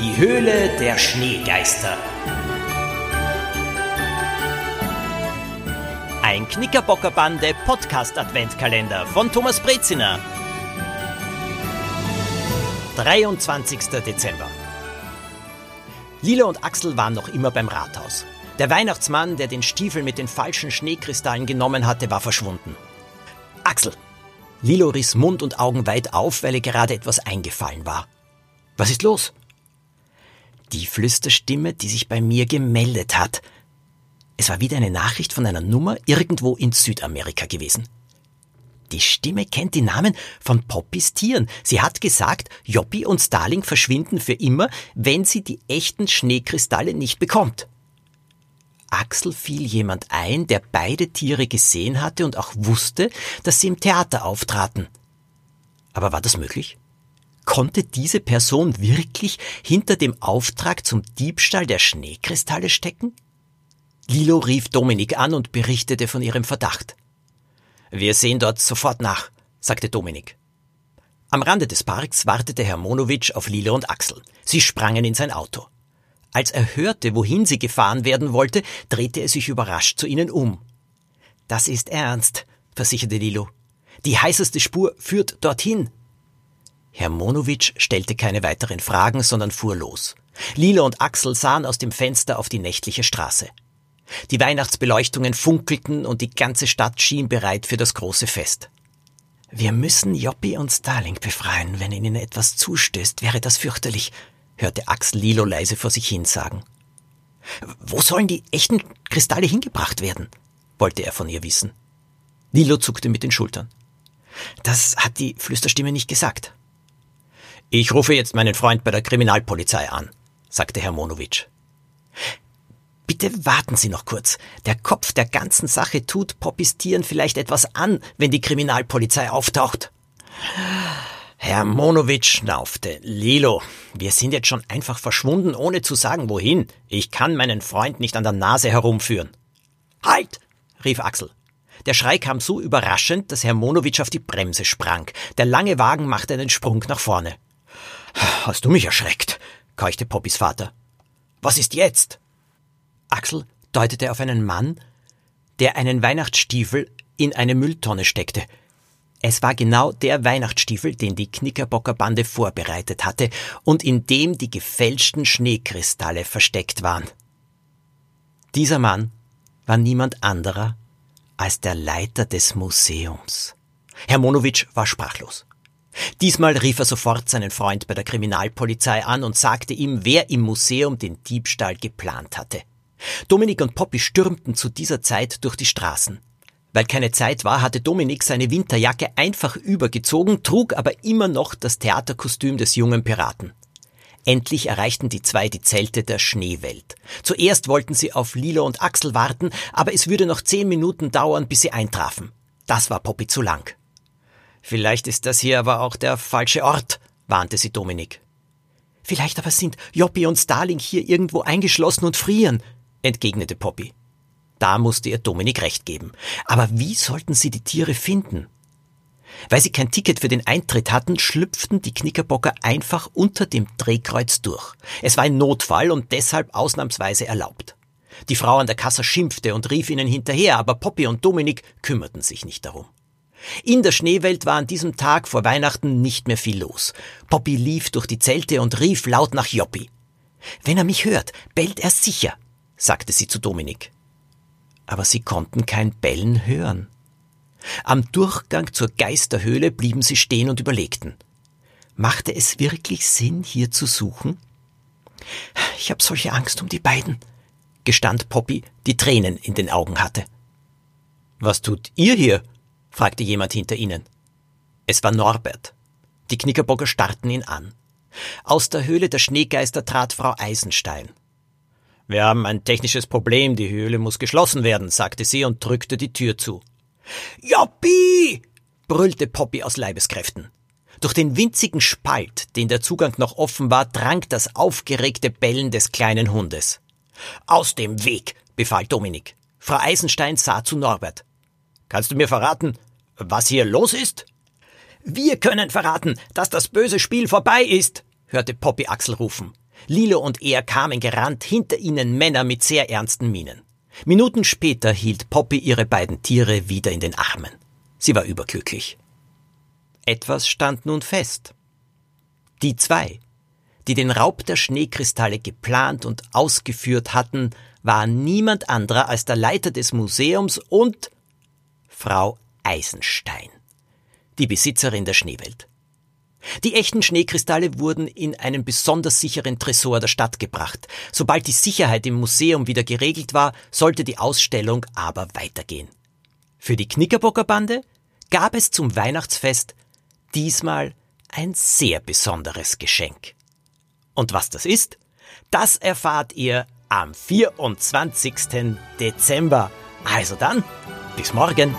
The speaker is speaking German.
Die Höhle der Schneegeister. Ein Knickerbockerbande Podcast Adventkalender von Thomas Breziner. 23. Dezember. Lila und Axel waren noch immer beim Rathaus. Der Weihnachtsmann, der den Stiefel mit den falschen Schneekristallen genommen hatte, war verschwunden. Axel. Lilo riss Mund und Augen weit auf, weil ihr gerade etwas eingefallen war. Was ist los? Die Flüsterstimme, die sich bei mir gemeldet hat. Es war wieder eine Nachricht von einer Nummer irgendwo in Südamerika gewesen. Die Stimme kennt die Namen von Poppys Tieren. Sie hat gesagt, Joppi und Starling verschwinden für immer, wenn sie die echten Schneekristalle nicht bekommt. Axel fiel jemand ein, der beide Tiere gesehen hatte und auch wusste, dass sie im Theater auftraten. Aber war das möglich? Konnte diese Person wirklich hinter dem Auftrag zum Diebstahl der Schneekristalle stecken? Lilo rief Dominik an und berichtete von ihrem Verdacht. Wir sehen dort sofort nach, sagte Dominik. Am Rande des Parks wartete Herr Monowitsch auf Lilo und Axel. Sie sprangen in sein Auto. Als er hörte, wohin sie gefahren werden wollte, drehte er sich überrascht zu ihnen um. Das ist ernst, versicherte Lilo. Die heißeste Spur führt dorthin. Herr Monowitsch stellte keine weiteren Fragen, sondern fuhr los. Lilo und Axel sahen aus dem Fenster auf die nächtliche Straße. Die Weihnachtsbeleuchtungen funkelten und die ganze Stadt schien bereit für das große Fest. Wir müssen Joppi und Starling befreien. Wenn ihnen etwas zustößt, wäre das fürchterlich, hörte Axel Lilo leise vor sich hin sagen. Wo sollen die echten Kristalle hingebracht werden? wollte er von ihr wissen. Lilo zuckte mit den Schultern. Das hat die Flüsterstimme nicht gesagt. Ich rufe jetzt meinen Freund bei der Kriminalpolizei an, sagte Herr Monowitsch. Bitte warten Sie noch kurz. Der Kopf der ganzen Sache tut Poppys Tieren vielleicht etwas an, wenn die Kriminalpolizei auftaucht. Herr Monowitsch schnaufte. Lilo, wir sind jetzt schon einfach verschwunden, ohne zu sagen, wohin. Ich kann meinen Freund nicht an der Nase herumführen. Halt! rief Axel. Der Schrei kam so überraschend, dass Herr Monowitsch auf die Bremse sprang. Der lange Wagen machte einen Sprung nach vorne. Hast du mich erschreckt? keuchte Poppys Vater. Was ist jetzt? Axel deutete auf einen Mann, der einen Weihnachtsstiefel in eine Mülltonne steckte. Es war genau der Weihnachtsstiefel, den die Knickerbocker Bande vorbereitet hatte und in dem die gefälschten Schneekristalle versteckt waren. Dieser Mann war niemand anderer als der Leiter des Museums. Herr Monowitsch war sprachlos. Diesmal rief er sofort seinen Freund bei der Kriminalpolizei an und sagte ihm, wer im Museum den Diebstahl geplant hatte. Dominik und Poppy stürmten zu dieser Zeit durch die Straßen. Weil keine Zeit war, hatte Dominik seine Winterjacke einfach übergezogen, trug aber immer noch das Theaterkostüm des jungen Piraten. Endlich erreichten die zwei die Zelte der Schneewelt. Zuerst wollten sie auf Lilo und Axel warten, aber es würde noch zehn Minuten dauern, bis sie eintrafen. Das war Poppy zu lang. Vielleicht ist das hier aber auch der falsche Ort, warnte sie Dominik. Vielleicht aber sind Joppi und Starling hier irgendwo eingeschlossen und frieren, entgegnete Poppy. Da musste ihr Dominik recht geben. Aber wie sollten sie die Tiere finden? Weil sie kein Ticket für den Eintritt hatten, schlüpften die Knickerbocker einfach unter dem Drehkreuz durch. Es war ein Notfall und deshalb ausnahmsweise erlaubt. Die Frau an der Kasse schimpfte und rief ihnen hinterher, aber Poppy und Dominik kümmerten sich nicht darum. In der Schneewelt war an diesem Tag vor Weihnachten nicht mehr viel los. Poppy lief durch die Zelte und rief laut nach Joppi. Wenn er mich hört, bellt er sicher, sagte sie zu Dominik aber sie konnten kein Bellen hören. Am Durchgang zur Geisterhöhle blieben sie stehen und überlegten. Machte es wirklich Sinn, hier zu suchen? Ich habe solche Angst um die beiden, gestand Poppy, die Tränen in den Augen hatte. Was tut ihr hier? Fragte jemand hinter ihnen. Es war Norbert. Die Knickerbocker starrten ihn an. Aus der Höhle der Schneegeister trat Frau Eisenstein. Wir haben ein technisches Problem, die Höhle muss geschlossen werden, sagte sie und drückte die Tür zu. Joppi! brüllte Poppy aus Leibeskräften. Durch den winzigen Spalt, den der Zugang noch offen war, drang das aufgeregte Bellen des kleinen Hundes. Aus dem Weg, befahl Dominik. Frau Eisenstein sah zu Norbert. Kannst du mir verraten, was hier los ist? Wir können verraten, dass das böse Spiel vorbei ist, hörte Poppy Axel rufen. Lilo und er kamen gerannt, hinter ihnen Männer mit sehr ernsten Mienen. Minuten später hielt Poppy ihre beiden Tiere wieder in den Armen. Sie war überglücklich. Etwas stand nun fest. Die zwei, die den Raub der Schneekristalle geplant und ausgeführt hatten, waren niemand anderer als der Leiter des Museums und Frau Eisenstein, die Besitzerin der Schneewelt. Die echten Schneekristalle wurden in einen besonders sicheren Tresor der Stadt gebracht. Sobald die Sicherheit im Museum wieder geregelt war, sollte die Ausstellung aber weitergehen. Für die Knickerbockerbande gab es zum Weihnachtsfest diesmal ein sehr besonderes Geschenk. Und was das ist, das erfahrt ihr am 24. Dezember. Also dann, bis morgen.